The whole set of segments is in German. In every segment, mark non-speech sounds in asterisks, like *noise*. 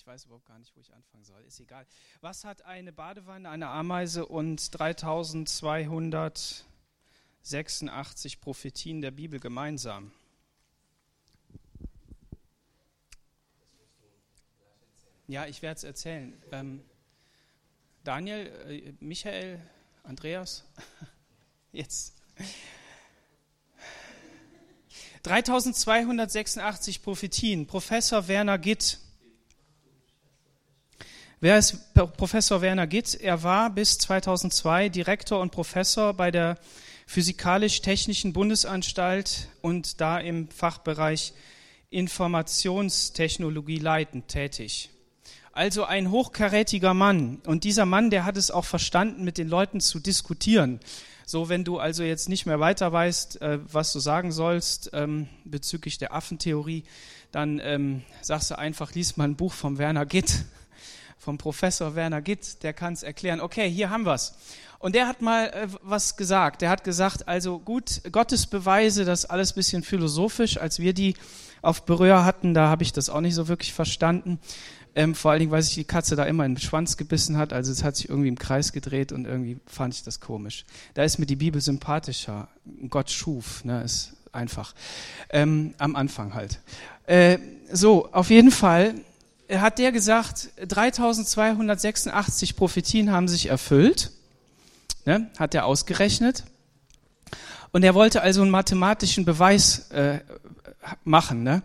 Ich weiß überhaupt gar nicht, wo ich anfangen soll. Ist egal. Was hat eine Badewanne, eine Ameise und 3286 Prophetien der Bibel gemeinsam? Ja, ich werde es erzählen. Ähm, Daniel, äh, Michael, Andreas, *laughs* jetzt. 3286 Prophetien. Professor Werner Gitt. Wer ist Professor Werner Gitt? Er war bis 2002 Direktor und Professor bei der Physikalisch-Technischen Bundesanstalt und da im Fachbereich Informationstechnologie leitend tätig. Also ein hochkarätiger Mann. Und dieser Mann, der hat es auch verstanden, mit den Leuten zu diskutieren. So, wenn du also jetzt nicht mehr weiter weißt, äh, was du sagen sollst ähm, bezüglich der Affentheorie, dann ähm, sagst du einfach, lies mal ein Buch vom Werner Gitt, vom Professor Werner Gitt, der kann es erklären. Okay, hier haben wir's. Und der hat mal äh, was gesagt. Der hat gesagt, also gut, Gottes Beweise, das alles bisschen philosophisch. Als wir die auf Berühr hatten, da habe ich das auch nicht so wirklich verstanden. Ähm, vor allen Dingen, weil sich die Katze da immer in den Schwanz gebissen hat. Also es hat sich irgendwie im Kreis gedreht und irgendwie fand ich das komisch. Da ist mir die Bibel sympathischer. Gott schuf, ne, ist einfach. Ähm, am Anfang halt. Äh, so, auf jeden Fall hat der gesagt, 3286 Prophetien haben sich erfüllt. Ne, hat er ausgerechnet. Und er wollte also einen mathematischen Beweis äh, machen. Ne?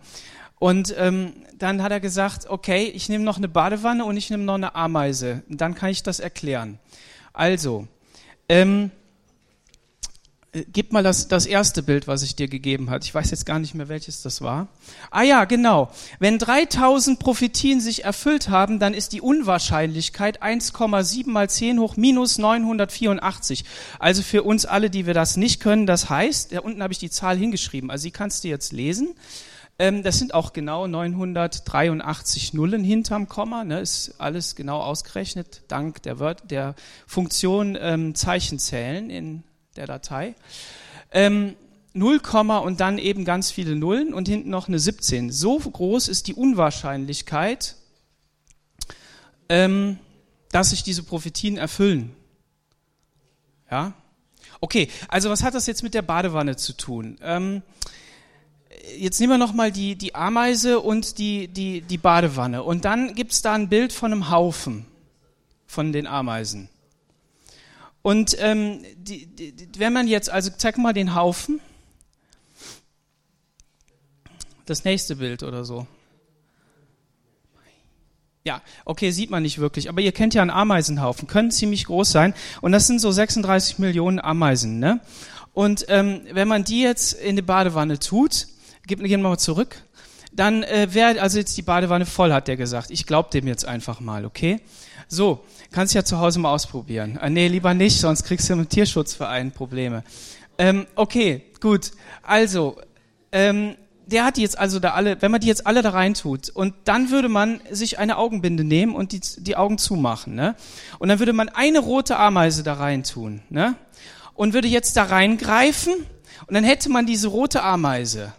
Und ähm, dann hat er gesagt, okay, ich nehme noch eine Badewanne und ich nehme noch eine Ameise. Dann kann ich das erklären. Also, ähm, gib mal das, das erste Bild, was ich dir gegeben hat. Ich weiß jetzt gar nicht mehr, welches das war. Ah ja, genau. Wenn 3000 Prophetien sich erfüllt haben, dann ist die Unwahrscheinlichkeit 1,7 mal 10 hoch minus 984. Also für uns alle, die wir das nicht können, das heißt, da unten habe ich die Zahl hingeschrieben. Also die kannst du jetzt lesen. Ähm, das sind auch genau 983 Nullen hinterm Komma. Ne, ist alles genau ausgerechnet, dank der, Word, der Funktion ähm, Zeichenzählen in der Datei. Ähm, 0, und dann eben ganz viele Nullen und hinten noch eine 17. So groß ist die Unwahrscheinlichkeit, ähm, dass sich diese Prophetien erfüllen. Ja? Okay, also was hat das jetzt mit der Badewanne zu tun? Ähm, jetzt nehmen wir nochmal die, die Ameise und die, die, die Badewanne. Und dann gibt's da ein Bild von einem Haufen von den Ameisen. Und ähm, die, die, wenn man jetzt, also zeig mal den Haufen. Das nächste Bild oder so. Ja, okay, sieht man nicht wirklich, aber ihr kennt ja einen Ameisenhaufen, können ziemlich groß sein und das sind so 36 Millionen Ameisen, ne? Und ähm, wenn man die jetzt in die Badewanne tut, gehen wir mal zurück. Dann äh, wer also jetzt die Badewanne voll hat, der gesagt. Ich glaub dem jetzt einfach mal, okay? So, kannst ja zu Hause mal ausprobieren. Äh, nee, lieber nicht, sonst kriegst du im Tierschutzverein Probleme. Ähm, okay, gut. Also, ähm, der hat die jetzt also da alle, wenn man die jetzt alle da rein tut und dann würde man sich eine Augenbinde nehmen und die, die Augen zumachen, ne? Und dann würde man eine rote Ameise da rein tun, ne? Und würde jetzt da reingreifen und dann hätte man diese rote Ameise.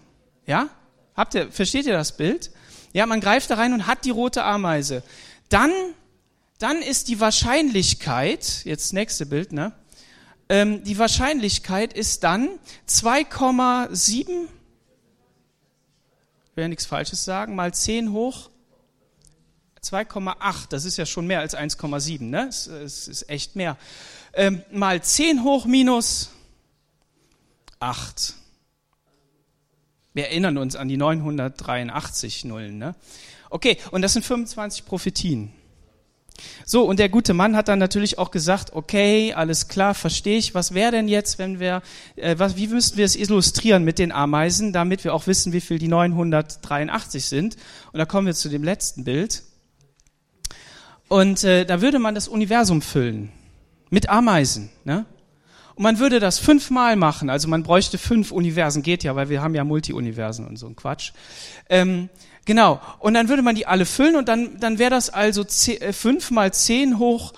Ja? Habt ihr, versteht ihr das Bild? Ja, man greift da rein und hat die rote Ameise. Dann, dann ist die Wahrscheinlichkeit, jetzt nächste Bild, ne? Ähm, die Wahrscheinlichkeit ist dann 2,7, ich will ja nichts Falsches sagen, mal 10 hoch 2,8, das ist ja schon mehr als 1,7, ne? Es, es, ist echt mehr. Ähm, mal 10 hoch minus 8. Wir erinnern uns an die 983 Nullen. Ne? Okay, und das sind 25 Prophetien. So, und der gute Mann hat dann natürlich auch gesagt, okay, alles klar, verstehe ich. Was wäre denn jetzt, wenn wir, äh, was, wie müssten wir es illustrieren mit den Ameisen, damit wir auch wissen, wie viel die 983 sind? Und da kommen wir zu dem letzten Bild. Und äh, da würde man das Universum füllen mit Ameisen. Ne? Und man würde das fünfmal machen, also man bräuchte fünf Universen, geht ja, weil wir haben ja Multi-Universen und so ein Quatsch. Ähm, genau, und dann würde man die alle füllen und dann, dann wäre das also äh, fünf mal zehn hoch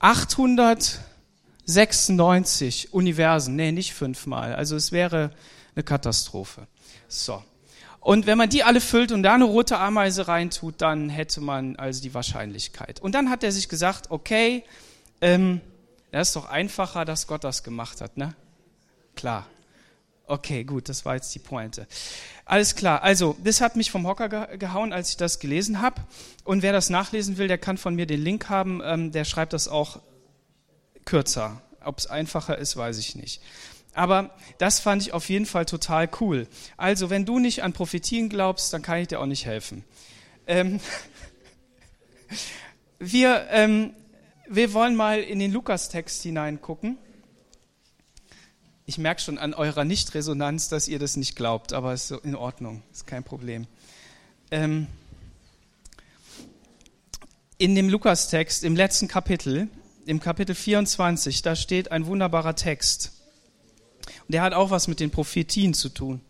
896 Universen. Nee, nicht fünfmal, also es wäre eine Katastrophe. So. Und wenn man die alle füllt und da eine rote Ameise reintut, dann hätte man also die Wahrscheinlichkeit. Und dann hat er sich gesagt, okay, ähm, das ist doch einfacher, dass Gott das gemacht hat, ne? Klar. Okay, gut, das war jetzt die Pointe. Alles klar. Also, das hat mich vom Hocker gehauen, als ich das gelesen habe. Und wer das nachlesen will, der kann von mir den Link haben. Ähm, der schreibt das auch kürzer. Ob es einfacher ist, weiß ich nicht. Aber das fand ich auf jeden Fall total cool. Also, wenn du nicht an Prophetien glaubst, dann kann ich dir auch nicht helfen. Ähm, *laughs* wir, ähm, wir wollen mal in den Lukas-Text hineingucken. Ich merke schon an eurer Nichtresonanz, dass ihr das nicht glaubt, aber ist so in Ordnung, ist kein Problem. Ähm, in dem Lukas-Text, im letzten Kapitel, im Kapitel 24, da steht ein wunderbarer Text. Und der hat auch was mit den Prophetien zu tun.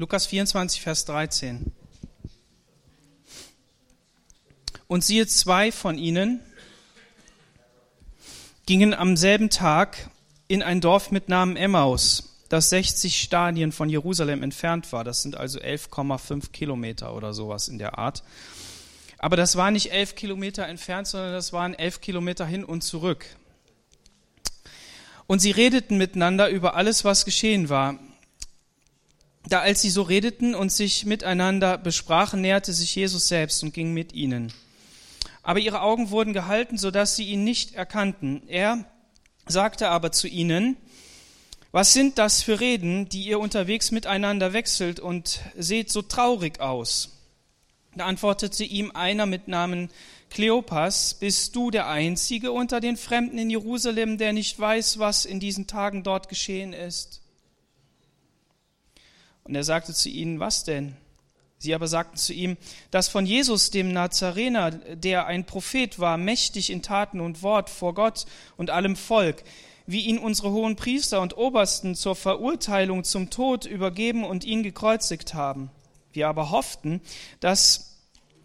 Lukas 24, Vers 13. Und siehe, zwei von ihnen gingen am selben Tag in ein Dorf mit Namen Emmaus, das 60 Stadien von Jerusalem entfernt war. Das sind also 11,5 Kilometer oder sowas in der Art. Aber das war nicht elf Kilometer entfernt, sondern das waren elf Kilometer hin und zurück. Und sie redeten miteinander über alles, was geschehen war. Da als sie so redeten und sich miteinander besprachen, näherte sich Jesus selbst und ging mit ihnen. Aber ihre Augen wurden gehalten, so dass sie ihn nicht erkannten. Er sagte aber zu ihnen, was sind das für Reden, die ihr unterwegs miteinander wechselt und seht so traurig aus? Da antwortete ihm einer mit Namen Kleopas, bist du der Einzige unter den Fremden in Jerusalem, der nicht weiß, was in diesen Tagen dort geschehen ist? Und er sagte zu ihnen, was denn? Sie aber sagten zu ihm, dass von Jesus, dem Nazarener, der ein Prophet war, mächtig in Taten und Wort vor Gott und allem Volk, wie ihn unsere hohen Priester und Obersten zur Verurteilung zum Tod übergeben und ihn gekreuzigt haben. Wir aber hofften, dass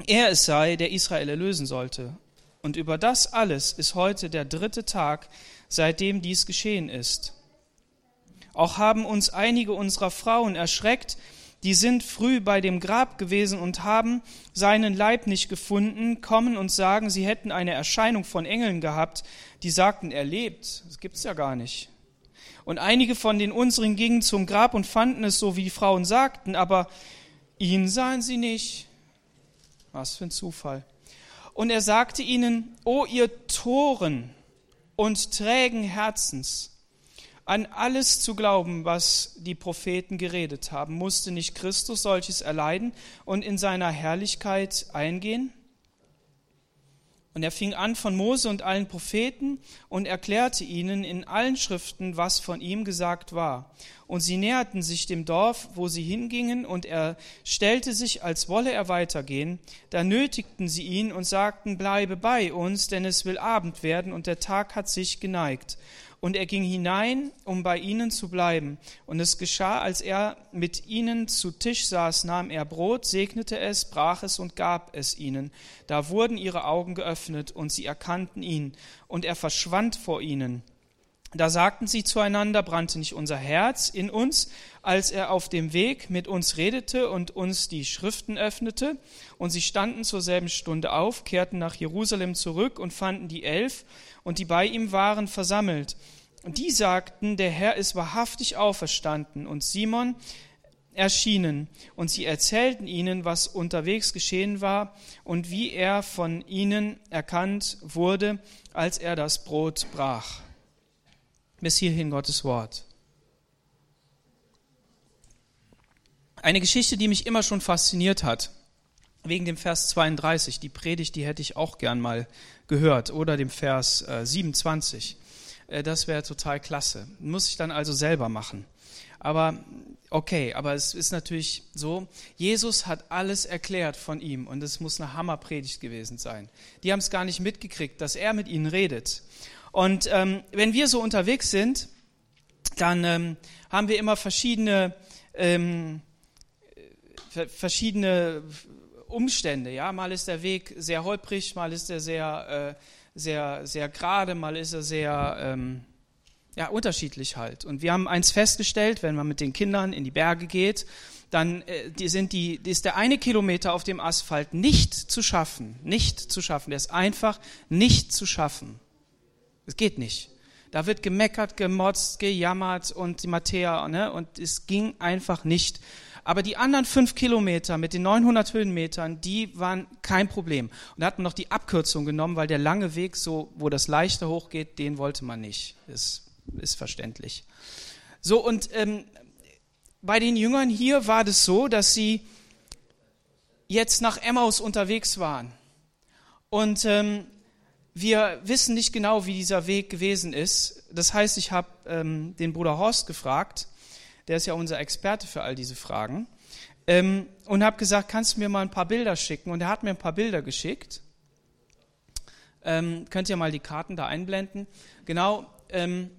er es sei, der Israel erlösen sollte. Und über das alles ist heute der dritte Tag, seitdem dies geschehen ist. Auch haben uns einige unserer Frauen erschreckt, die sind früh bei dem Grab gewesen und haben seinen Leib nicht gefunden, kommen und sagen, sie hätten eine Erscheinung von Engeln gehabt, die sagten, er lebt. Das gibt's ja gar nicht. Und einige von den unseren gingen zum Grab und fanden es so, wie die Frauen sagten, aber ihn sahen sie nicht. Was für ein Zufall. Und er sagte ihnen, O ihr Toren und trägen Herzens, an alles zu glauben, was die Propheten geredet haben. Musste nicht Christus solches erleiden und in seiner Herrlichkeit eingehen? Und er fing an von Mose und allen Propheten und erklärte ihnen in allen Schriften, was von ihm gesagt war. Und sie näherten sich dem Dorf, wo sie hingingen, und er stellte sich, als wolle er weitergehen. Da nötigten sie ihn und sagten, bleibe bei uns, denn es will Abend werden und der Tag hat sich geneigt. Und er ging hinein, um bei ihnen zu bleiben. Und es geschah, als er mit ihnen zu Tisch saß, nahm er Brot, segnete es, brach es und gab es ihnen. Da wurden ihre Augen geöffnet und sie erkannten ihn. Und er verschwand vor ihnen. Da sagten sie zueinander, brannte nicht unser Herz in uns, als er auf dem Weg mit uns redete und uns die Schriften öffnete. Und sie standen zur selben Stunde auf, kehrten nach Jerusalem zurück und fanden die Elf und die bei ihm waren versammelt. Und die sagten, der Herr ist wahrhaftig auferstanden und Simon erschienen. Und sie erzählten ihnen, was unterwegs geschehen war und wie er von ihnen erkannt wurde, als er das Brot brach. Bis hierhin Gottes Wort. Eine Geschichte, die mich immer schon fasziniert hat, wegen dem Vers 32, die Predigt, die hätte ich auch gern mal gehört, oder dem Vers äh, 27. Äh, das wäre total klasse. Muss ich dann also selber machen. Aber okay, aber es ist natürlich so, Jesus hat alles erklärt von ihm und es muss eine Hammerpredigt gewesen sein. Die haben es gar nicht mitgekriegt, dass er mit ihnen redet. Und ähm, wenn wir so unterwegs sind, dann ähm, haben wir immer verschiedene ähm, verschiedene Umstände. Ja, mal ist der Weg sehr holprig, mal ist er sehr, äh, sehr, sehr gerade, mal ist er sehr ähm, ja, unterschiedlich halt. Und wir haben eins festgestellt, wenn man mit den Kindern in die Berge geht, dann äh, die sind die, ist der eine Kilometer auf dem Asphalt nicht zu schaffen, nicht zu schaffen. Der ist einfach nicht zu schaffen. Es geht nicht. Da wird gemeckert, gemotzt, gejammert und die Mattea, ne? Und es ging einfach nicht. Aber die anderen fünf Kilometer mit den 900 Höhenmetern, die waren kein Problem. Und da hat man noch die Abkürzung genommen, weil der lange Weg, so wo das leichte hochgeht, den wollte man nicht. Das ist verständlich. So, und ähm, bei den Jüngern hier war das so, dass sie jetzt nach Emmaus unterwegs waren. Und ähm, wir wissen nicht genau, wie dieser Weg gewesen ist. Das heißt, ich habe ähm, den Bruder Horst gefragt, der ist ja unser Experte für all diese Fragen, ähm, und habe gesagt, kannst du mir mal ein paar Bilder schicken? Und er hat mir ein paar Bilder geschickt. Ähm, könnt ihr mal die Karten da einblenden? Genau. Ähm,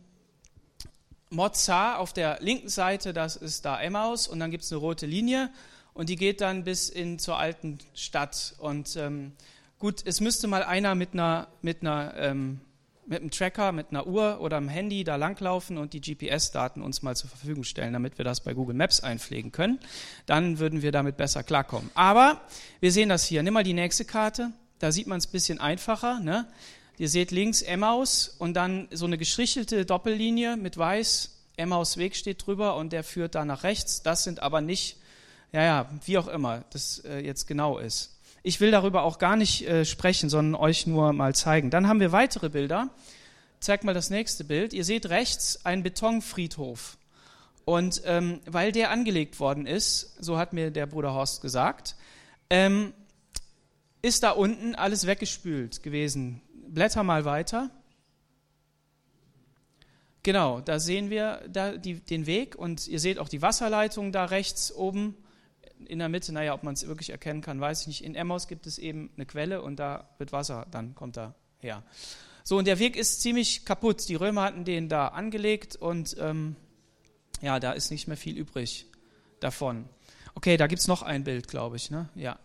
Mozart auf der linken Seite, das ist da Emmaus, und dann gibt es eine rote Linie und die geht dann bis in zur alten Stadt. Und ähm, gut, es müsste mal einer mit einer, mit einer ähm, mit einem Tracker, mit einer Uhr oder einem Handy da langlaufen und die GPS-Daten uns mal zur Verfügung stellen, damit wir das bei Google Maps einpflegen können. Dann würden wir damit besser klarkommen. Aber wir sehen das hier. Nimm mal die nächste Karte. Da sieht man es ein bisschen einfacher. Ne? Ihr seht links Emmaus und dann so eine gestrichelte Doppellinie mit weiß. Emmaus Weg steht drüber und der führt da nach rechts. Das sind aber nicht, ja, ja, wie auch immer das äh, jetzt genau ist. Ich will darüber auch gar nicht äh, sprechen, sondern euch nur mal zeigen. Dann haben wir weitere Bilder. Zeig mal das nächste Bild. Ihr seht rechts einen Betonfriedhof. Und ähm, weil der angelegt worden ist, so hat mir der Bruder Horst gesagt, ähm, ist da unten alles weggespült gewesen. Blätter mal weiter. Genau, da sehen wir da die, den Weg und ihr seht auch die Wasserleitung da rechts oben in der Mitte, naja, ob man es wirklich erkennen kann, weiß ich nicht. In Emmaus gibt es eben eine Quelle und da wird Wasser, dann kommt da her. So, und der Weg ist ziemlich kaputt. Die Römer hatten den da angelegt und ähm, ja, da ist nicht mehr viel übrig davon. Okay, da gibt es noch ein Bild, glaube ich, ne? Ja,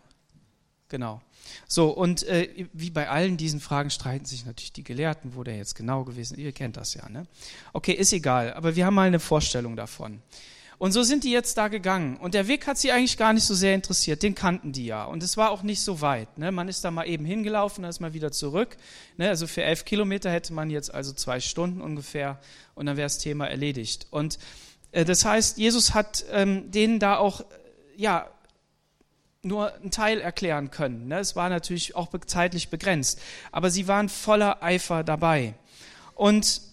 genau. So, und äh, wie bei allen diesen Fragen streiten sich natürlich die Gelehrten, wo der jetzt genau gewesen ist. Ihr kennt das ja, ne? Okay, ist egal, aber wir haben mal eine Vorstellung davon. Und so sind die jetzt da gegangen. Und der Weg hat sie eigentlich gar nicht so sehr interessiert. Den kannten die ja. Und es war auch nicht so weit. Ne? Man ist da mal eben hingelaufen, dann ist man wieder zurück. Ne? Also für elf Kilometer hätte man jetzt also zwei Stunden ungefähr und dann wäre das Thema erledigt. Und äh, das heißt, Jesus hat ähm, denen da auch, äh, ja, nur einen Teil erklären können. Ne? Es war natürlich auch zeitlich begrenzt. Aber sie waren voller Eifer dabei. Und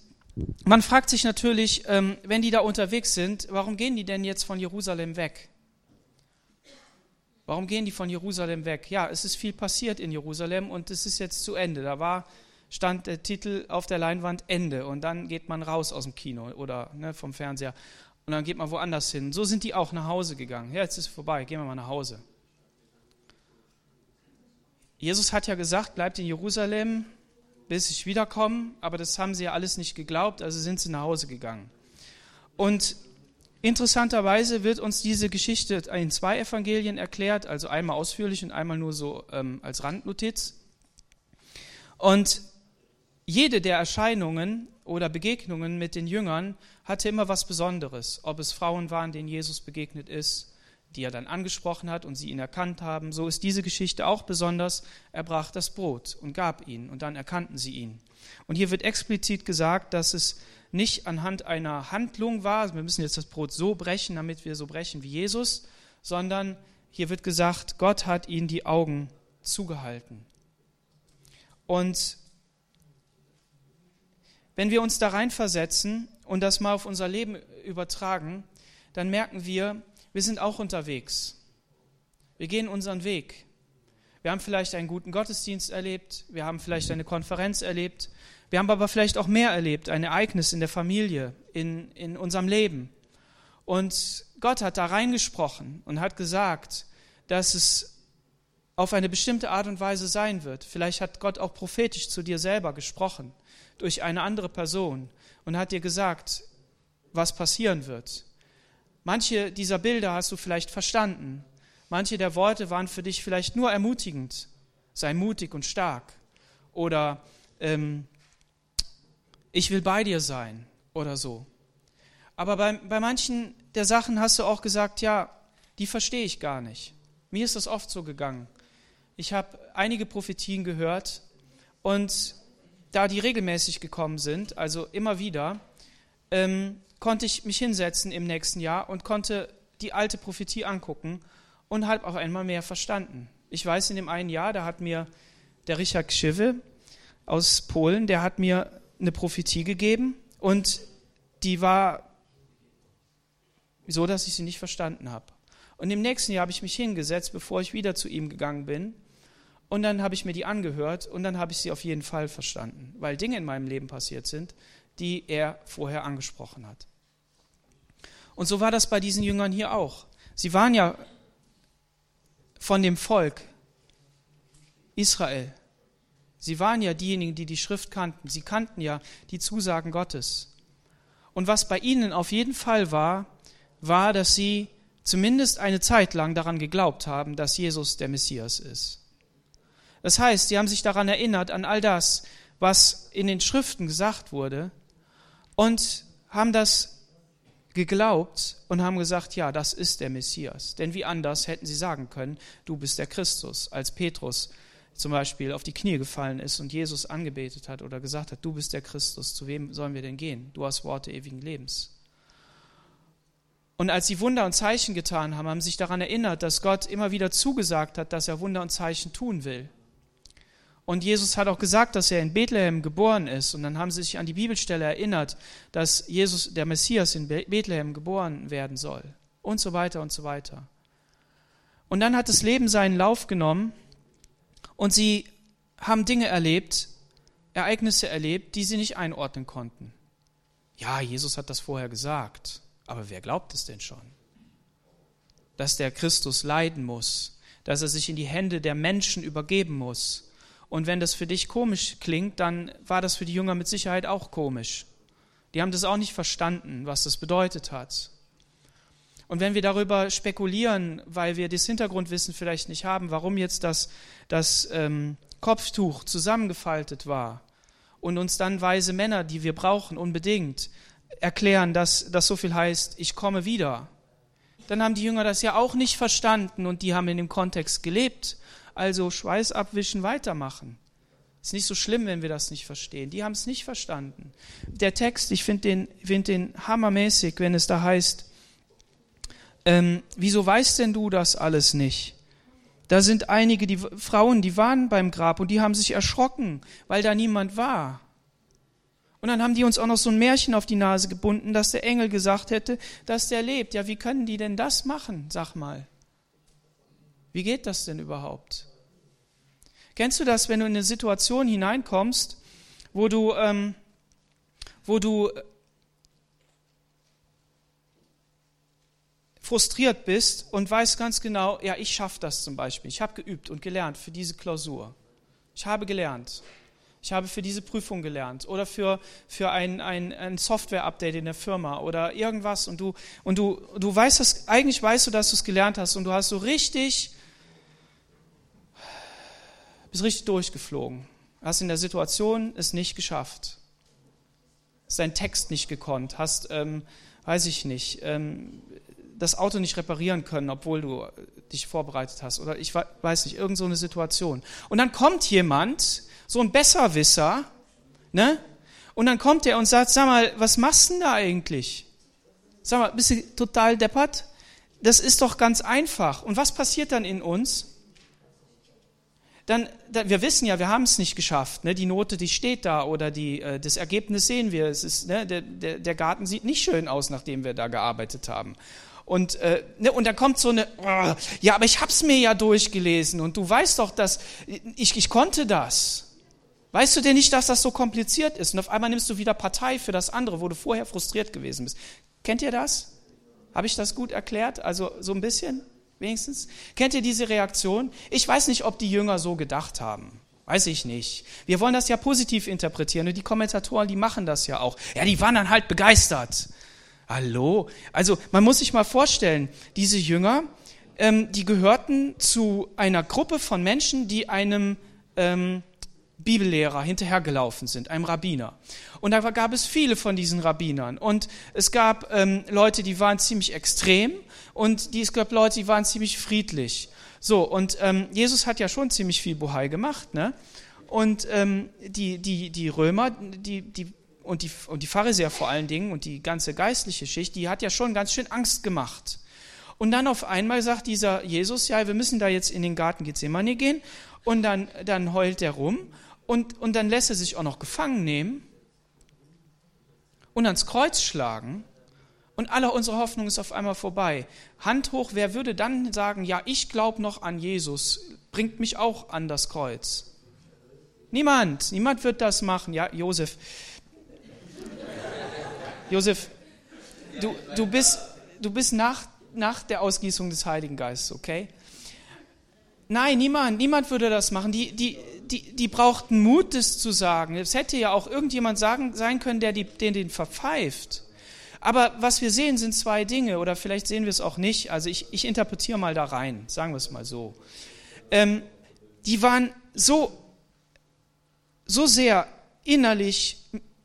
man fragt sich natürlich, ähm, wenn die da unterwegs sind, warum gehen die denn jetzt von Jerusalem weg? Warum gehen die von Jerusalem weg? Ja, es ist viel passiert in Jerusalem und es ist jetzt zu Ende. Da war, stand der Titel auf der Leinwand Ende und dann geht man raus aus dem Kino oder ne, vom Fernseher und dann geht man woanders hin. So sind die auch nach Hause gegangen. Ja, jetzt ist es vorbei, gehen wir mal nach Hause. Jesus hat ja gesagt, bleibt in Jerusalem, bis ich wiederkomme, aber das haben sie ja alles nicht geglaubt, also sind sie nach Hause gegangen. Und interessanterweise wird uns diese Geschichte in zwei Evangelien erklärt, also einmal ausführlich und einmal nur so ähm, als Randnotiz. Und jede der Erscheinungen oder Begegnungen mit den Jüngern hatte immer was Besonderes, ob es Frauen waren, denen Jesus begegnet ist, die er dann angesprochen hat und sie ihn erkannt haben. So ist diese Geschichte auch besonders. Er brach das Brot und gab ihnen und dann erkannten sie ihn. Und hier wird explizit gesagt, dass es nicht anhand einer Handlung war, wir müssen jetzt das Brot so brechen, damit wir so brechen wie Jesus, sondern hier wird gesagt, Gott hat ihnen die Augen zugehalten. Und wenn wir uns da reinversetzen und das mal auf unser Leben übertragen, dann merken wir, wir sind auch unterwegs. Wir gehen unseren Weg. Wir haben vielleicht einen guten Gottesdienst erlebt, wir haben vielleicht eine Konferenz erlebt, wir haben aber vielleicht auch mehr erlebt, ein Ereignis in der Familie, in, in unserem Leben. Und Gott hat da reingesprochen und hat gesagt, dass es auf eine bestimmte Art und Weise sein wird. Vielleicht hat Gott auch prophetisch zu dir selber gesprochen, durch eine andere Person und hat dir gesagt, was passieren wird. Manche dieser Bilder hast du vielleicht verstanden. Manche der Worte waren für dich vielleicht nur ermutigend. Sei mutig und stark. Oder ähm, ich will bei dir sein oder so. Aber bei, bei manchen der Sachen hast du auch gesagt, ja, die verstehe ich gar nicht. Mir ist das oft so gegangen. Ich habe einige Prophetien gehört und da die regelmäßig gekommen sind, also immer wieder, ähm, konnte ich mich hinsetzen im nächsten Jahr und konnte die alte Prophetie angucken und habe auf einmal mehr verstanden. Ich weiß, in dem einen Jahr, da hat mir der Richard Krzywy aus Polen, der hat mir eine Prophetie gegeben und die war so, dass ich sie nicht verstanden habe. Und im nächsten Jahr habe ich mich hingesetzt, bevor ich wieder zu ihm gegangen bin. Und dann habe ich mir die angehört und dann habe ich sie auf jeden Fall verstanden, weil Dinge in meinem Leben passiert sind, die er vorher angesprochen hat. Und so war das bei diesen Jüngern hier auch. Sie waren ja von dem Volk Israel. Sie waren ja diejenigen, die die Schrift kannten. Sie kannten ja die Zusagen Gottes. Und was bei ihnen auf jeden Fall war, war, dass sie zumindest eine Zeit lang daran geglaubt haben, dass Jesus der Messias ist. Das heißt, sie haben sich daran erinnert, an all das, was in den Schriften gesagt wurde, und haben das geglaubt und haben gesagt, ja, das ist der Messias. Denn wie anders hätten sie sagen können, du bist der Christus, als Petrus zum Beispiel auf die Knie gefallen ist und Jesus angebetet hat oder gesagt hat, du bist der Christus, zu wem sollen wir denn gehen? Du hast Worte ewigen Lebens. Und als sie Wunder und Zeichen getan haben, haben sie sich daran erinnert, dass Gott immer wieder zugesagt hat, dass er Wunder und Zeichen tun will. Und Jesus hat auch gesagt, dass er in Bethlehem geboren ist. Und dann haben sie sich an die Bibelstelle erinnert, dass Jesus, der Messias, in Bethlehem geboren werden soll. Und so weiter und so weiter. Und dann hat das Leben seinen Lauf genommen und sie haben Dinge erlebt, Ereignisse erlebt, die sie nicht einordnen konnten. Ja, Jesus hat das vorher gesagt. Aber wer glaubt es denn schon? Dass der Christus leiden muss, dass er sich in die Hände der Menschen übergeben muss. Und wenn das für dich komisch klingt, dann war das für die Jünger mit Sicherheit auch komisch. Die haben das auch nicht verstanden, was das bedeutet hat. Und wenn wir darüber spekulieren, weil wir das Hintergrundwissen vielleicht nicht haben, warum jetzt das, das ähm, Kopftuch zusammengefaltet war und uns dann weise Männer, die wir brauchen, unbedingt, erklären, dass das so viel heißt, ich komme wieder. Dann haben die Jünger das ja auch nicht verstanden und die haben in dem Kontext gelebt. Also Schweiß abwischen, weitermachen. Ist nicht so schlimm, wenn wir das nicht verstehen. Die haben es nicht verstanden. Der Text, ich finde den, find den hammermäßig, wenn es da heißt, ähm, wieso weißt denn du das alles nicht? Da sind einige die Frauen, die waren beim Grab und die haben sich erschrocken, weil da niemand war. Und dann haben die uns auch noch so ein Märchen auf die Nase gebunden, dass der Engel gesagt hätte, dass der lebt. Ja, wie können die denn das machen? Sag mal. Wie geht das denn überhaupt? Kennst du das, wenn du in eine Situation hineinkommst, wo du, ähm, wo du frustriert bist und weißt ganz genau, ja, ich schaffe das zum Beispiel. Ich habe geübt und gelernt für diese Klausur. Ich habe gelernt. Ich habe für diese Prüfung gelernt oder für, für ein, ein, ein Software-Update in der Firma oder irgendwas und du, und du, du weißt das, eigentlich weißt du, dass du es gelernt hast und du hast so richtig, bist richtig durchgeflogen. Hast in der Situation es nicht geschafft. Hast deinen Text nicht gekonnt, hast, ähm, weiß ich nicht, ähm, das Auto nicht reparieren können, obwohl du dich vorbereitet hast oder ich weiß nicht, irgend so eine Situation. Und dann kommt jemand, so ein Besserwisser, ne? Und dann kommt er und sagt, sag mal, was machst du denn da eigentlich? Sag mal, bist du total deppert? Das ist doch ganz einfach. Und was passiert dann in uns? Dann, dann wir wissen ja, wir haben es nicht geschafft. Ne? Die Note, die steht da oder die, äh, das Ergebnis sehen wir. Es ist, ne? der, der, der Garten sieht nicht schön aus, nachdem wir da gearbeitet haben. Und, äh, ne, und da kommt so eine, oh, ja, aber ich hab's mir ja durchgelesen und du weißt doch, dass ich, ich konnte das. Weißt du denn nicht, dass das so kompliziert ist? Und auf einmal nimmst du wieder Partei für das andere, wo du vorher frustriert gewesen bist. Kennt ihr das? Habe ich das gut erklärt? Also so ein bisschen, wenigstens. Kennt ihr diese Reaktion? Ich weiß nicht, ob die Jünger so gedacht haben. Weiß ich nicht. Wir wollen das ja positiv interpretieren und die Kommentatoren, die machen das ja auch. Ja, die waren dann halt begeistert. Hallo? Also man muss sich mal vorstellen, diese Jünger, ähm, die gehörten zu einer Gruppe von Menschen, die einem ähm, Bibellehrer hinterhergelaufen sind, einem Rabbiner. Und da gab es viele von diesen Rabbinern. Und es gab ähm, Leute, die waren ziemlich extrem und die, es gab Leute, die waren ziemlich friedlich. So, und ähm, Jesus hat ja schon ziemlich viel Bohai gemacht, ne? Und ähm, die, die, die Römer, die, die, und, die, und die Pharisäer vor allen Dingen und die ganze geistliche Schicht, die hat ja schon ganz schön Angst gemacht. Und dann auf einmal sagt dieser Jesus, ja, wir müssen da jetzt in den Garten Gethsemane gehen. Und dann, dann heult er rum und, und dann lässt er sich auch noch gefangen nehmen und ans Kreuz schlagen. Und alle unsere Hoffnung ist auf einmal vorbei. Hand hoch, wer würde dann sagen, ja, ich glaube noch an Jesus, bringt mich auch an das Kreuz? Niemand, niemand wird das machen. Ja, Josef. Josef, du, du bist, du bist nach, nach der Ausgießung des Heiligen Geistes, okay? Nein, niemand, niemand würde das machen. Die, die, die, die brauchten Mut, das zu sagen. Es hätte ja auch irgendjemand sagen, sein können, der die, den, den verpfeift. Aber was wir sehen, sind zwei Dinge, oder vielleicht sehen wir es auch nicht. Also ich, ich interpretiere mal da rein, sagen wir es mal so. Ähm, die waren so, so sehr innerlich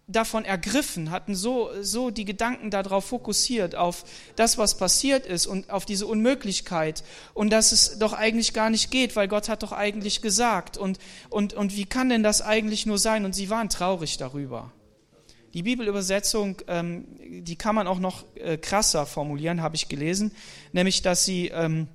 davon ergriffen, hatten so, so die Gedanken darauf fokussiert, auf das, was passiert ist und auf diese Unmöglichkeit und dass es doch eigentlich gar nicht geht, weil Gott hat doch eigentlich gesagt und, und, und wie kann denn das eigentlich nur sein? Und sie waren traurig darüber. Die Bibelübersetzung, ähm, die kann man auch noch äh, krasser formulieren, habe ich gelesen, nämlich dass sie... Ähm,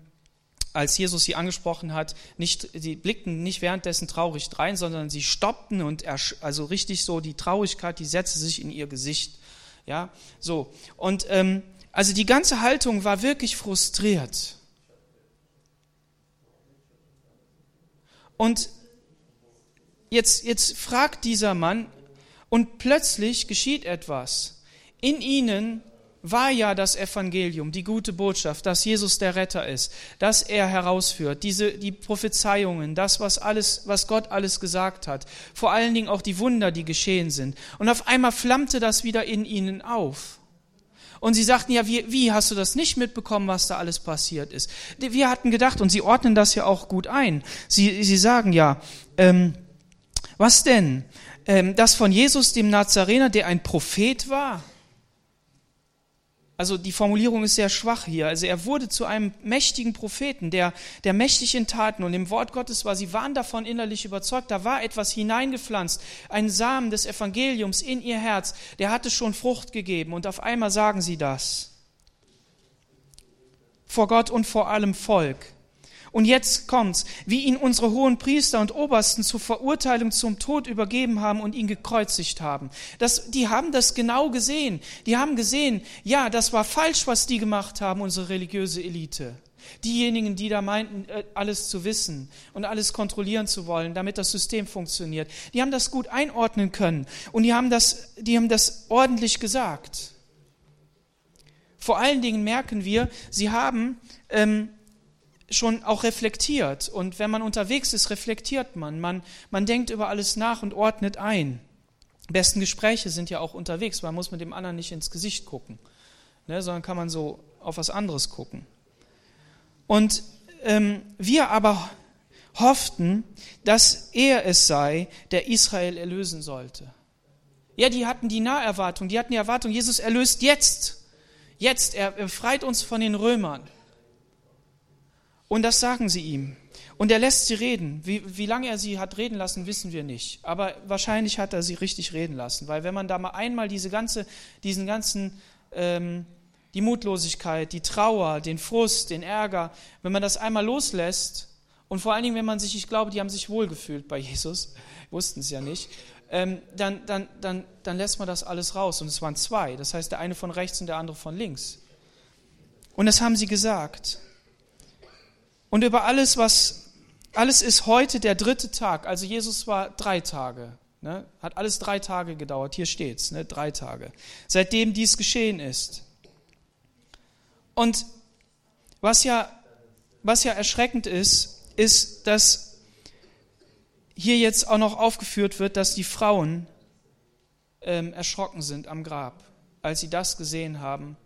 als Jesus sie angesprochen hat, nicht, sie blickten nicht währenddessen traurig rein, sondern sie stoppten und also richtig so die Traurigkeit, die setzte sich in ihr Gesicht. Ja, so. Und ähm, also die ganze Haltung war wirklich frustriert. Und jetzt, jetzt fragt dieser Mann, und plötzlich geschieht etwas. In ihnen war ja das Evangelium, die gute Botschaft, dass Jesus der Retter ist, dass er herausführt, diese, die Prophezeiungen, das, was alles, was Gott alles gesagt hat, vor allen Dingen auch die Wunder, die geschehen sind. Und auf einmal flammte das wieder in ihnen auf. Und sie sagten, ja, wie, wie hast du das nicht mitbekommen, was da alles passiert ist? Wir hatten gedacht, und sie ordnen das ja auch gut ein. Sie, sie sagen ja, ähm, was denn? Ähm, das von Jesus, dem Nazarener, der ein Prophet war? Also die Formulierung ist sehr schwach hier. Also er wurde zu einem mächtigen Propheten, der, der mächtig in Taten und im Wort Gottes war. Sie waren davon innerlich überzeugt. Da war etwas hineingepflanzt, ein Samen des Evangeliums in ihr Herz. Der hatte schon Frucht gegeben und auf einmal sagen sie das. Vor Gott und vor allem Volk. Und jetzt kommt's, wie ihn unsere hohen Priester und Obersten zur Verurteilung zum Tod übergeben haben und ihn gekreuzigt haben. Das, die haben das genau gesehen. Die haben gesehen, ja, das war falsch, was die gemacht haben, unsere religiöse Elite. Diejenigen, die da meinten, äh, alles zu wissen und alles kontrollieren zu wollen, damit das System funktioniert, die haben das gut einordnen können und die haben das, die haben das ordentlich gesagt. Vor allen Dingen merken wir, sie haben ähm, schon auch reflektiert. Und wenn man unterwegs ist, reflektiert man. Man, man denkt über alles nach und ordnet ein. Die besten Gespräche sind ja auch unterwegs. Man muss mit dem anderen nicht ins Gesicht gucken, ne, sondern kann man so auf was anderes gucken. Und ähm, wir aber hofften, dass er es sei, der Israel erlösen sollte. Ja, die hatten die Naherwartung, die hatten die Erwartung, Jesus erlöst jetzt. Jetzt, er befreit uns von den Römern. Und das sagen sie ihm. Und er lässt sie reden. Wie, wie lange er sie hat reden lassen, wissen wir nicht. Aber wahrscheinlich hat er sie richtig reden lassen. Weil wenn man da mal einmal diese ganze, diesen ganzen, ähm, die Mutlosigkeit, die Trauer, den Frust, den Ärger, wenn man das einmal loslässt, und vor allen Dingen, wenn man sich, ich glaube, die haben sich wohlgefühlt bei Jesus, *laughs* wussten es ja nicht, ähm, dann, dann, dann, dann lässt man das alles raus. Und es waren zwei. Das heißt, der eine von rechts und der andere von links. Und das haben sie gesagt. Und über alles, was, alles ist heute der dritte Tag. Also Jesus war drei Tage. Ne? Hat alles drei Tage gedauert. Hier steht's, ne? drei Tage. Seitdem dies geschehen ist. Und was ja, was ja erschreckend ist, ist, dass hier jetzt auch noch aufgeführt wird, dass die Frauen ähm, erschrocken sind am Grab, als sie das gesehen haben,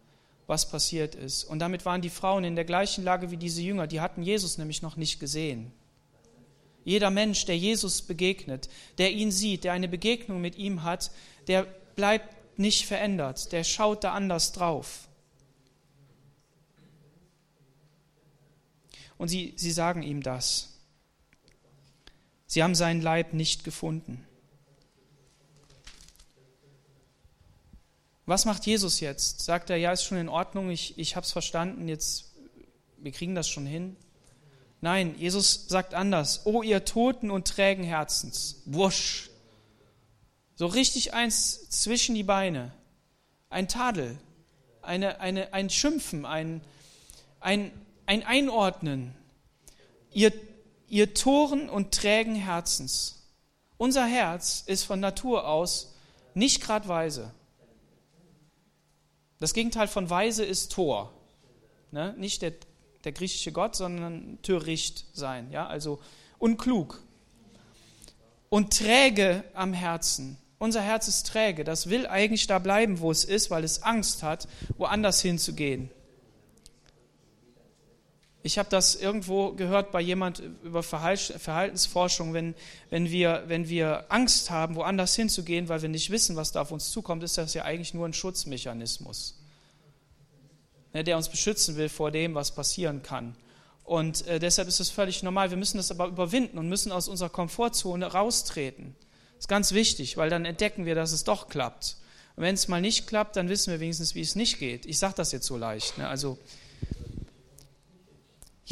was passiert ist. Und damit waren die Frauen in der gleichen Lage wie diese Jünger. Die hatten Jesus nämlich noch nicht gesehen. Jeder Mensch, der Jesus begegnet, der ihn sieht, der eine Begegnung mit ihm hat, der bleibt nicht verändert, der schaut da anders drauf. Und sie, sie sagen ihm das. Sie haben seinen Leib nicht gefunden. Was macht Jesus jetzt? Sagt er, ja, ist schon in Ordnung, ich, ich habe es verstanden, jetzt, wir kriegen das schon hin? Nein, Jesus sagt anders. O ihr toten und trägen Herzens. Wusch. So richtig eins zwischen die Beine. Ein Tadel. Eine, eine, ein Schimpfen, ein, ein, ein Einordnen. Ihr, ihr Toren und trägen Herzens. Unser Herz ist von Natur aus nicht gerade weise. Das Gegenteil von weise ist Tor. Ne? Nicht der der griechische Gott, sondern töricht sein, ja, also unklug. Und träge am Herzen. Unser Herz ist träge, das will eigentlich da bleiben, wo es ist, weil es Angst hat, woanders hinzugehen. Ich habe das irgendwo gehört bei jemand über Verhaltensforschung, wenn, wenn, wir, wenn wir Angst haben, woanders hinzugehen, weil wir nicht wissen, was da auf uns zukommt, ist das ja eigentlich nur ein Schutzmechanismus. Ne, der uns beschützen will vor dem, was passieren kann. Und äh, deshalb ist es völlig normal. Wir müssen das aber überwinden und müssen aus unserer Komfortzone raustreten. Das ist ganz wichtig, weil dann entdecken wir, dass es doch klappt. Und wenn es mal nicht klappt, dann wissen wir wenigstens, wie es nicht geht. Ich sage das jetzt so leicht. Ne? Also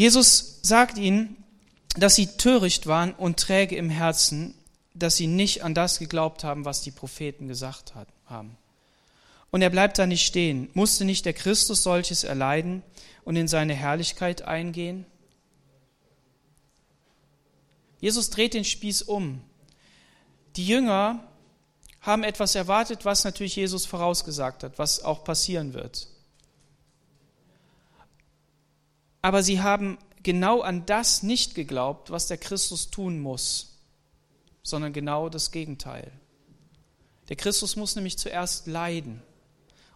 Jesus sagt ihnen, dass sie töricht waren und träge im Herzen, dass sie nicht an das geglaubt haben, was die Propheten gesagt haben. Und er bleibt da nicht stehen. Musste nicht der Christus solches erleiden und in seine Herrlichkeit eingehen? Jesus dreht den Spieß um. Die Jünger haben etwas erwartet, was natürlich Jesus vorausgesagt hat, was auch passieren wird. Aber sie haben genau an das nicht geglaubt, was der Christus tun muss, sondern genau das Gegenteil. Der Christus muss nämlich zuerst leiden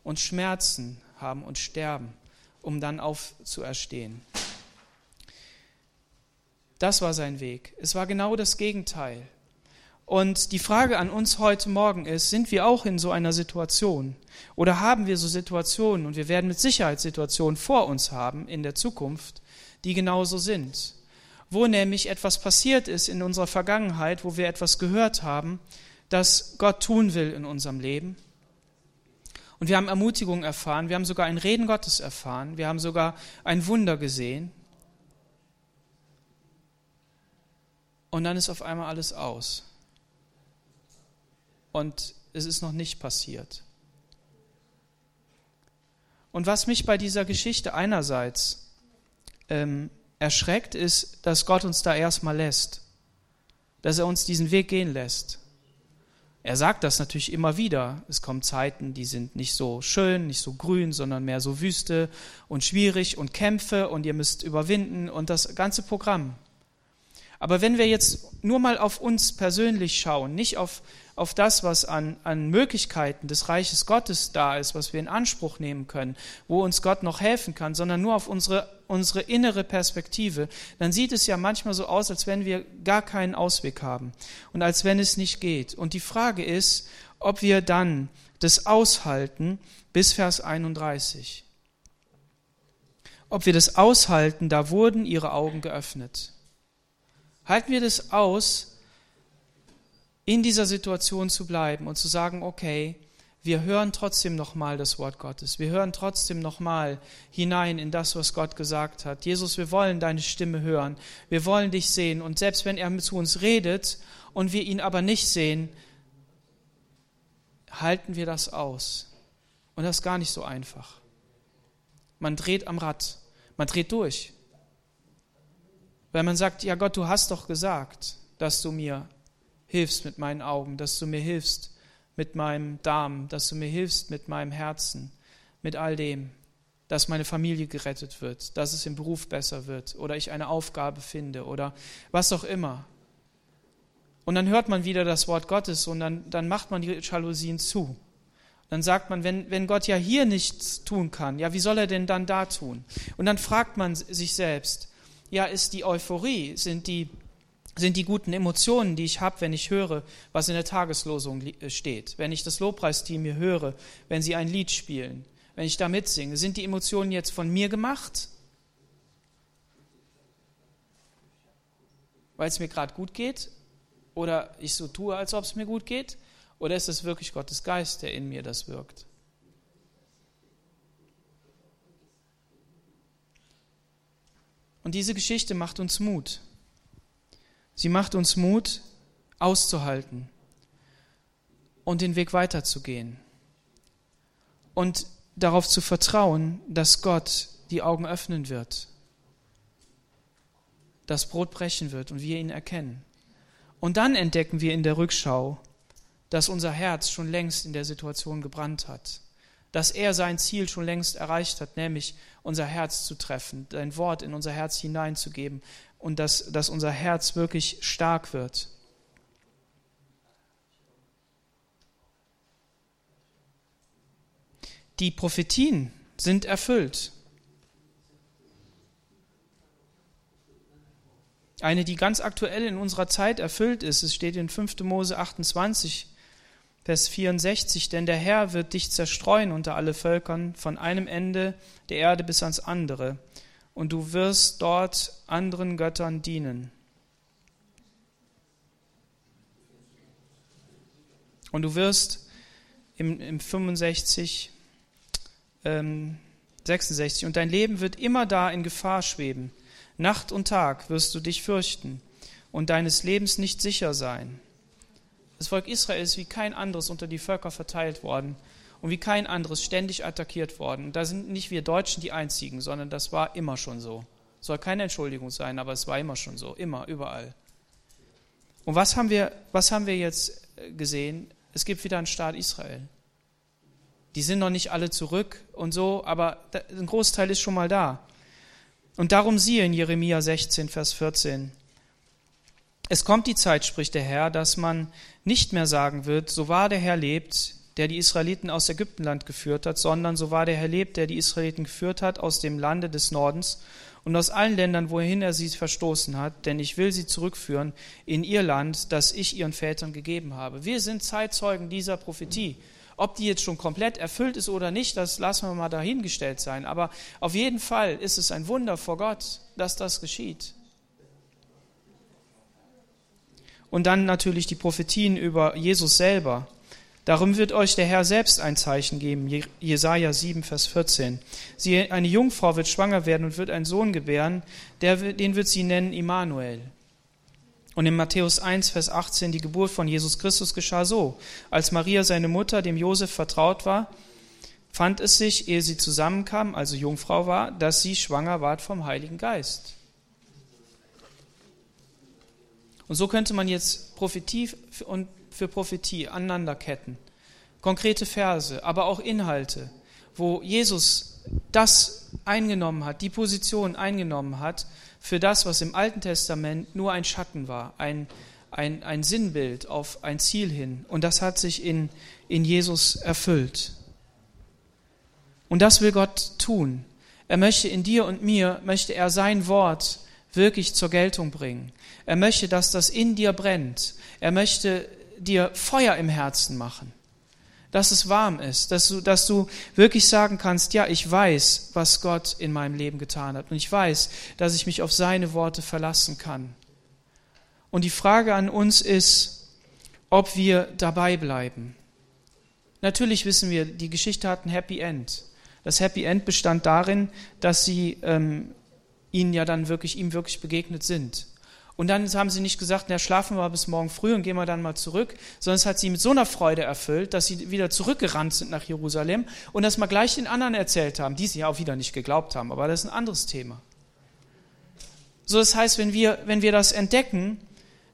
und Schmerzen haben und sterben, um dann aufzuerstehen. Das war sein Weg. Es war genau das Gegenteil. Und die Frage an uns heute Morgen ist, sind wir auch in so einer Situation? Oder haben wir so Situationen, und wir werden mit Sicherheit Situationen vor uns haben in der Zukunft, die genauso sind? Wo nämlich etwas passiert ist in unserer Vergangenheit, wo wir etwas gehört haben, das Gott tun will in unserem Leben und wir haben Ermutigung erfahren, wir haben sogar ein Reden Gottes erfahren, wir haben sogar ein Wunder gesehen. Und dann ist auf einmal alles aus. Und es ist noch nicht passiert. Und was mich bei dieser Geschichte einerseits ähm, erschreckt, ist, dass Gott uns da erstmal lässt, dass er uns diesen Weg gehen lässt. Er sagt das natürlich immer wieder. Es kommen Zeiten, die sind nicht so schön, nicht so grün, sondern mehr so Wüste und schwierig und Kämpfe und ihr müsst überwinden und das ganze Programm. Aber wenn wir jetzt nur mal auf uns persönlich schauen, nicht auf auf das, was an, an Möglichkeiten des Reiches Gottes da ist, was wir in Anspruch nehmen können, wo uns Gott noch helfen kann, sondern nur auf unsere, unsere innere Perspektive, dann sieht es ja manchmal so aus, als wenn wir gar keinen Ausweg haben und als wenn es nicht geht. Und die Frage ist, ob wir dann das aushalten bis Vers 31. Ob wir das aushalten, da wurden ihre Augen geöffnet. Halten wir das aus, in dieser Situation zu bleiben und zu sagen, okay, wir hören trotzdem nochmal das Wort Gottes. Wir hören trotzdem nochmal hinein in das, was Gott gesagt hat. Jesus, wir wollen deine Stimme hören. Wir wollen dich sehen. Und selbst wenn er zu uns redet und wir ihn aber nicht sehen, halten wir das aus. Und das ist gar nicht so einfach. Man dreht am Rad. Man dreht durch. Weil man sagt, ja Gott, du hast doch gesagt, dass du mir hilfst mit meinen Augen, dass du mir hilfst mit meinem Darm, dass du mir hilfst mit meinem Herzen, mit all dem, dass meine Familie gerettet wird, dass es im Beruf besser wird oder ich eine Aufgabe finde oder was auch immer. Und dann hört man wieder das Wort Gottes und dann, dann macht man die Jalousien zu. Dann sagt man, wenn, wenn Gott ja hier nichts tun kann, ja, wie soll er denn dann da tun? Und dann fragt man sich selbst, ja, ist die Euphorie, sind die, sind die guten Emotionen, die ich habe, wenn ich höre, was in der Tageslosung äh, steht, wenn ich das Lobpreisteam mir höre, wenn sie ein Lied spielen, wenn ich da mitsinge, sind die Emotionen jetzt von mir gemacht? Weil es mir gerade gut geht? Oder ich so tue, als ob es mir gut geht? Oder ist es wirklich Gottes Geist, der in mir das wirkt? Und diese Geschichte macht uns Mut. Sie macht uns Mut, auszuhalten und den Weg weiterzugehen. Und darauf zu vertrauen, dass Gott die Augen öffnen wird, das Brot brechen wird und wir ihn erkennen. Und dann entdecken wir in der Rückschau, dass unser Herz schon längst in der Situation gebrannt hat, dass er sein Ziel schon längst erreicht hat, nämlich unser Herz zu treffen, dein Wort in unser Herz hineinzugeben und dass, dass unser Herz wirklich stark wird. Die Prophetien sind erfüllt. Eine, die ganz aktuell in unserer Zeit erfüllt ist, es steht in 5. Mose 28, Vers 64, denn der Herr wird dich zerstreuen unter alle Völkern, von einem Ende der Erde bis ans andere, und du wirst dort anderen Göttern dienen. Und du wirst im, im 65 ähm, 66. Und dein Leben wird immer da in Gefahr schweben. Nacht und Tag wirst du dich fürchten und deines Lebens nicht sicher sein. Das Volk Israel ist wie kein anderes unter die Völker verteilt worden und wie kein anderes ständig attackiert worden. Da sind nicht wir Deutschen die Einzigen, sondern das war immer schon so. Soll keine Entschuldigung sein, aber es war immer schon so, immer, überall. Und was haben wir, was haben wir jetzt gesehen? Es gibt wieder einen Staat Israel. Die sind noch nicht alle zurück und so, aber ein Großteil ist schon mal da. Und darum siehe in Jeremia 16, Vers 14. Es kommt die Zeit, spricht der Herr, dass man nicht mehr sagen wird, so wahr der Herr lebt, der die Israeliten aus Ägyptenland geführt hat, sondern so wahr der Herr lebt, der die Israeliten geführt hat aus dem Lande des Nordens und aus allen Ländern, wohin er sie verstoßen hat, denn ich will sie zurückführen in ihr Land, das ich ihren Vätern gegeben habe. Wir sind Zeitzeugen dieser Prophetie. Ob die jetzt schon komplett erfüllt ist oder nicht, das lassen wir mal dahingestellt sein. Aber auf jeden Fall ist es ein Wunder vor Gott, dass das geschieht. Und dann natürlich die Prophetien über Jesus selber. Darum wird euch der Herr selbst ein Zeichen geben. Jesaja 7, Vers 14. Sie, eine Jungfrau wird schwanger werden und wird einen Sohn gebären, der, den wird sie nennen Immanuel. Und in Matthäus 1, Vers 18, die Geburt von Jesus Christus geschah so. Als Maria, seine Mutter, dem Josef vertraut war, fand es sich, ehe sie zusammenkam, also Jungfrau war, dass sie schwanger ward vom Heiligen Geist. Und so könnte man jetzt Prophetie und für Prophetie aneinanderketten. Konkrete Verse, aber auch Inhalte, wo Jesus das eingenommen hat, die Position eingenommen hat, für das, was im Alten Testament nur ein Schatten war, ein, ein, ein Sinnbild auf ein Ziel hin. Und das hat sich in, in Jesus erfüllt. Und das will Gott tun. Er möchte in dir und mir, möchte er sein Wort wirklich zur Geltung bringen. Er möchte, dass das in dir brennt. Er möchte dir Feuer im Herzen machen dass es warm ist, dass du, dass du wirklich sagen kannst, ja, ich weiß, was Gott in meinem Leben getan hat und ich weiß, dass ich mich auf seine Worte verlassen kann. Und die Frage an uns ist, ob wir dabei bleiben. Natürlich wissen wir, die Geschichte hat ein Happy End. Das Happy End bestand darin, dass sie ähm, ihnen ja dann wirklich, ihm wirklich begegnet sind. Und dann haben sie nicht gesagt, na, schlafen wir bis morgen früh und gehen wir dann mal zurück, sondern es hat sie mit so einer Freude erfüllt, dass sie wieder zurückgerannt sind nach Jerusalem und das mal gleich den anderen erzählt haben, die sie ja auch wieder nicht geglaubt haben, aber das ist ein anderes Thema. So, das heißt, wenn wir, wenn wir das entdecken,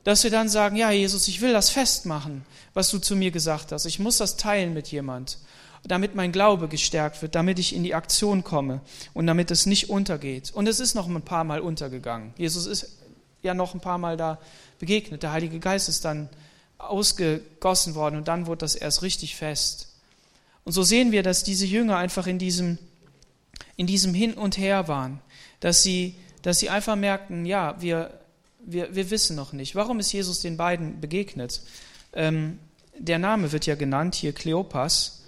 dass wir dann sagen, ja, Jesus, ich will das festmachen, was du zu mir gesagt hast. Ich muss das teilen mit jemand, damit mein Glaube gestärkt wird, damit ich in die Aktion komme und damit es nicht untergeht. Und es ist noch ein paar Mal untergegangen. Jesus ist ja noch ein paar Mal da begegnet. Der Heilige Geist ist dann ausgegossen worden und dann wurde das erst richtig fest. Und so sehen wir, dass diese Jünger einfach in diesem, in diesem Hin und Her waren, dass sie, dass sie einfach merkten, ja, wir, wir, wir wissen noch nicht. Warum ist Jesus den beiden begegnet? Ähm, der Name wird ja genannt hier Kleopas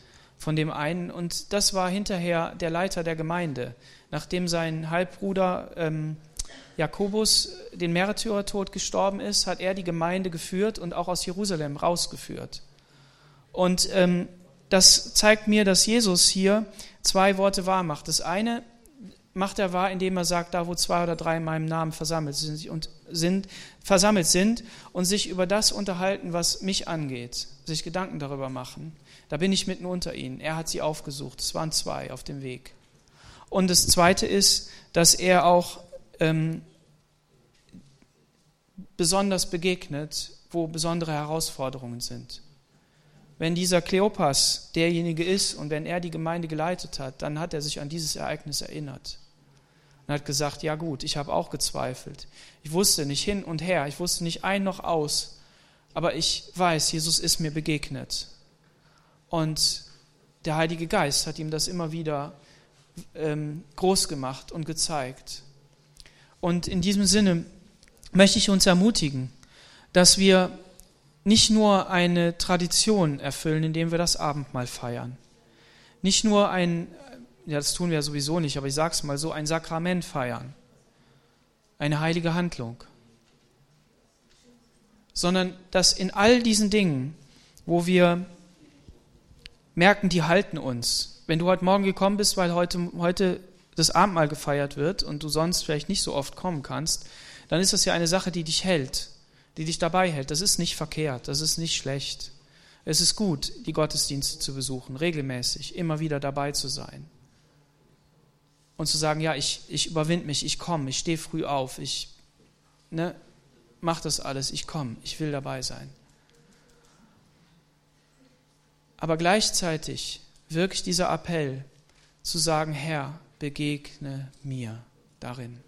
von dem einen und das war hinterher der Leiter der Gemeinde. Nachdem sein Halbbruder ähm, Jakobus den Märtyrertod gestorben ist, hat er die Gemeinde geführt und auch aus Jerusalem rausgeführt. Und ähm, das zeigt mir, dass Jesus hier zwei Worte wahr macht. Das eine macht er wahr, indem er sagt, da wo zwei oder drei in meinem Namen versammelt sind und sind, versammelt sind und sich über das unterhalten, was mich angeht, sich Gedanken darüber machen. Da bin ich mitten unter ihnen. Er hat sie aufgesucht. Es waren zwei auf dem Weg. Und das Zweite ist, dass er auch ähm, besonders begegnet, wo besondere Herausforderungen sind. Wenn dieser Kleopas derjenige ist und wenn er die Gemeinde geleitet hat, dann hat er sich an dieses Ereignis erinnert und hat gesagt, ja gut, ich habe auch gezweifelt. Ich wusste nicht hin und her, ich wusste nicht ein noch aus, aber ich weiß, Jesus ist mir begegnet. Und der Heilige Geist hat ihm das immer wieder ähm, groß gemacht und gezeigt. Und in diesem Sinne möchte ich uns ermutigen, dass wir nicht nur eine Tradition erfüllen, indem wir das Abendmahl feiern, nicht nur ein, ja, das tun wir ja sowieso nicht, aber ich sage es mal so, ein Sakrament feiern, eine heilige Handlung, sondern dass in all diesen Dingen, wo wir merken, die halten uns. Wenn du heute Morgen gekommen bist, weil heute, heute das Abendmahl gefeiert wird und du sonst vielleicht nicht so oft kommen kannst, dann ist das ja eine Sache, die dich hält, die dich dabei hält. Das ist nicht verkehrt, das ist nicht schlecht. Es ist gut, die Gottesdienste zu besuchen, regelmäßig, immer wieder dabei zu sein und zu sagen, ja, ich, ich überwinde mich, ich komme, ich stehe früh auf, ich ne, mache das alles, ich komme, ich will dabei sein. Aber gleichzeitig wirklich dieser Appell zu sagen, Herr, begegne mir darin.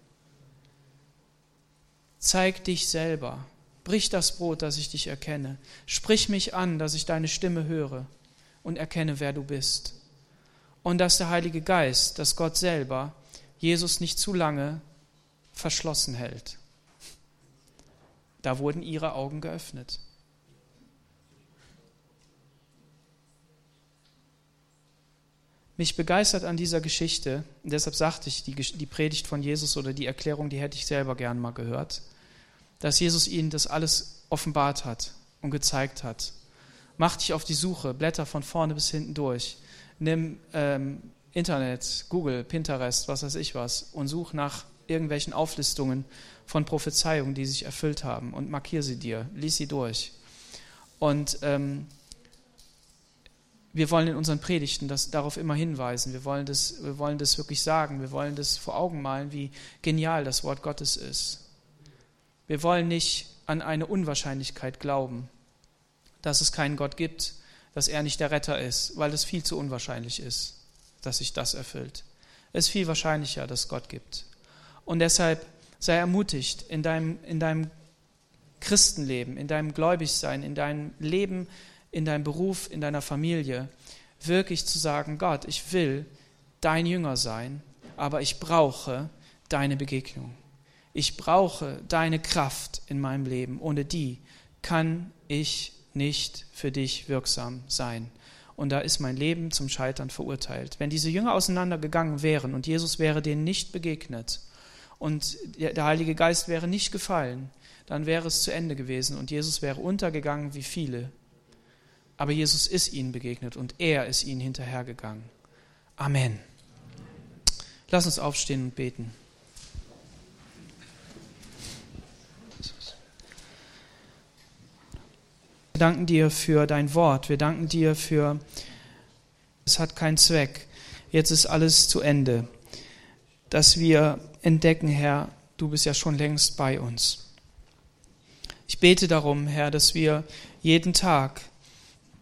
Zeig dich selber. Brich das Brot, dass ich dich erkenne. Sprich mich an, dass ich deine Stimme höre und erkenne, wer du bist und dass der Heilige Geist, dass Gott selber Jesus nicht zu lange verschlossen hält. Da wurden ihre Augen geöffnet. Mich begeistert an dieser Geschichte, deshalb sagte ich, die, die Predigt von Jesus oder die Erklärung, die hätte ich selber gern mal gehört, dass Jesus ihnen das alles offenbart hat und gezeigt hat. Mach dich auf die Suche, blätter von vorne bis hinten durch nimm ähm, Internet, Google, Pinterest, was weiß ich was und such nach irgendwelchen Auflistungen von Prophezeiungen, die sich erfüllt haben und markier sie dir, lies sie durch. Und ähm, wir wollen in unseren Predigten das, darauf immer hinweisen. Wir wollen, das, wir wollen das wirklich sagen. Wir wollen das vor Augen malen, wie genial das Wort Gottes ist. Wir wollen nicht an eine Unwahrscheinlichkeit glauben, dass es keinen Gott gibt, dass er nicht der Retter ist, weil es viel zu unwahrscheinlich ist, dass sich das erfüllt. Es ist viel wahrscheinlicher, dass Gott gibt. Und deshalb sei ermutigt in deinem, in deinem Christenleben, in deinem Gläubigsein, in deinem Leben, in deinem Beruf, in deiner Familie, wirklich zu sagen, Gott, ich will dein Jünger sein, aber ich brauche deine Begegnung. Ich brauche deine Kraft in meinem Leben. Ohne die kann ich nicht für dich wirksam sein. Und da ist mein Leben zum Scheitern verurteilt. Wenn diese Jünger auseinandergegangen wären und Jesus wäre denen nicht begegnet und der Heilige Geist wäre nicht gefallen, dann wäre es zu Ende gewesen und Jesus wäre untergegangen wie viele. Aber Jesus ist ihnen begegnet und er ist ihnen hinterhergegangen. Amen. Lass uns aufstehen und beten. Wir danken dir für dein Wort. Wir danken dir für, es hat keinen Zweck. Jetzt ist alles zu Ende. Dass wir entdecken, Herr, du bist ja schon längst bei uns. Ich bete darum, Herr, dass wir jeden Tag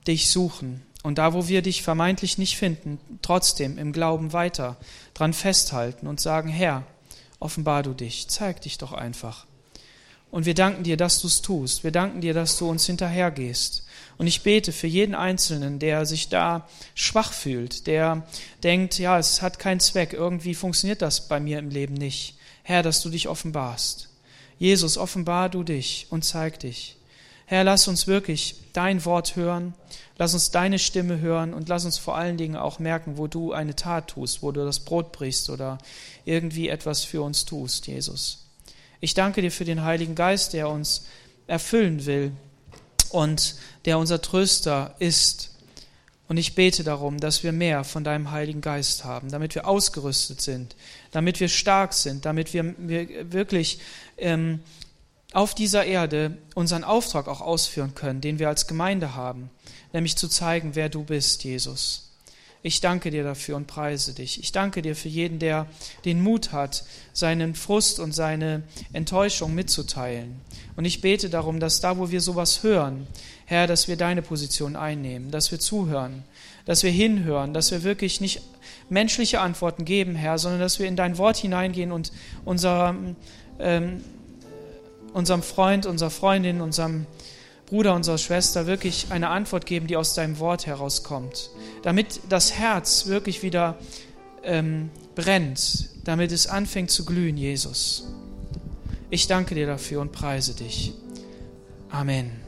dich suchen und da, wo wir dich vermeintlich nicht finden, trotzdem im Glauben weiter dran festhalten und sagen, Herr, offenbar du dich, zeig dich doch einfach. Und wir danken dir, dass du es tust. Wir danken dir, dass du uns hinterhergehst. Und ich bete für jeden Einzelnen, der sich da schwach fühlt, der denkt, ja, es hat keinen Zweck, irgendwie funktioniert das bei mir im Leben nicht. Herr, dass du dich offenbarst. Jesus, offenbar du dich und zeig dich. Herr, lass uns wirklich dein Wort hören, lass uns deine Stimme hören und lass uns vor allen Dingen auch merken, wo du eine Tat tust, wo du das Brot brichst oder irgendwie etwas für uns tust, Jesus. Ich danke dir für den Heiligen Geist, der uns erfüllen will und der unser Tröster ist. Und ich bete darum, dass wir mehr von deinem Heiligen Geist haben, damit wir ausgerüstet sind, damit wir stark sind, damit wir, wir wirklich ähm, auf dieser Erde unseren Auftrag auch ausführen können, den wir als Gemeinde haben, nämlich zu zeigen, wer du bist, Jesus. Ich danke dir dafür und preise dich. Ich danke dir für jeden, der den Mut hat, seinen Frust und seine Enttäuschung mitzuteilen. Und ich bete darum, dass da, wo wir sowas hören, Herr, dass wir deine Position einnehmen, dass wir zuhören, dass wir hinhören, dass wir wirklich nicht menschliche Antworten geben, Herr, sondern dass wir in dein Wort hineingehen und unserem, ähm, unserem Freund, unserer Freundin, unserem Bruder, unserer Schwester wirklich eine Antwort geben, die aus deinem Wort herauskommt, damit das Herz wirklich wieder ähm, brennt, damit es anfängt zu glühen, Jesus. Ich danke dir dafür und preise dich. Amen.